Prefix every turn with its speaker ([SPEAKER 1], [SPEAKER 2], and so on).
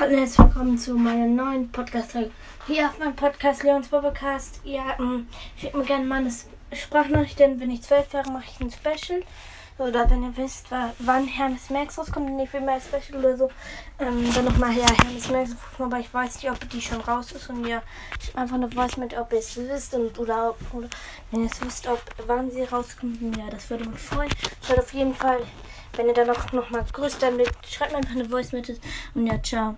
[SPEAKER 1] Hallo und herzlich willkommen zu meiner neuen Podcast-Folge. Hier auf meinem Podcast Leons Bubblecast. Ja, ähm, schickt mir gerne mal eine Sprachnachricht, denn wenn ich zwölf wäre, mache ich ein Special. Oder wenn ihr wisst, wann Hermes Max rauskommt, nicht viel mehr Special oder so, ähm, dann nochmal her Hermes Max aber ich weiß nicht, ob die schon raus ist und ihr einfach eine Voice mit, ob ihr es wisst und oder, oder wenn ihr es wisst, ob wann sie rauskommt, ja, das würde mich freuen. Ich würde auf jeden Fall, wenn ihr dann auch nochmal grüßt, dann mit, schreibt mir einfach eine Voice mit und ja, ciao.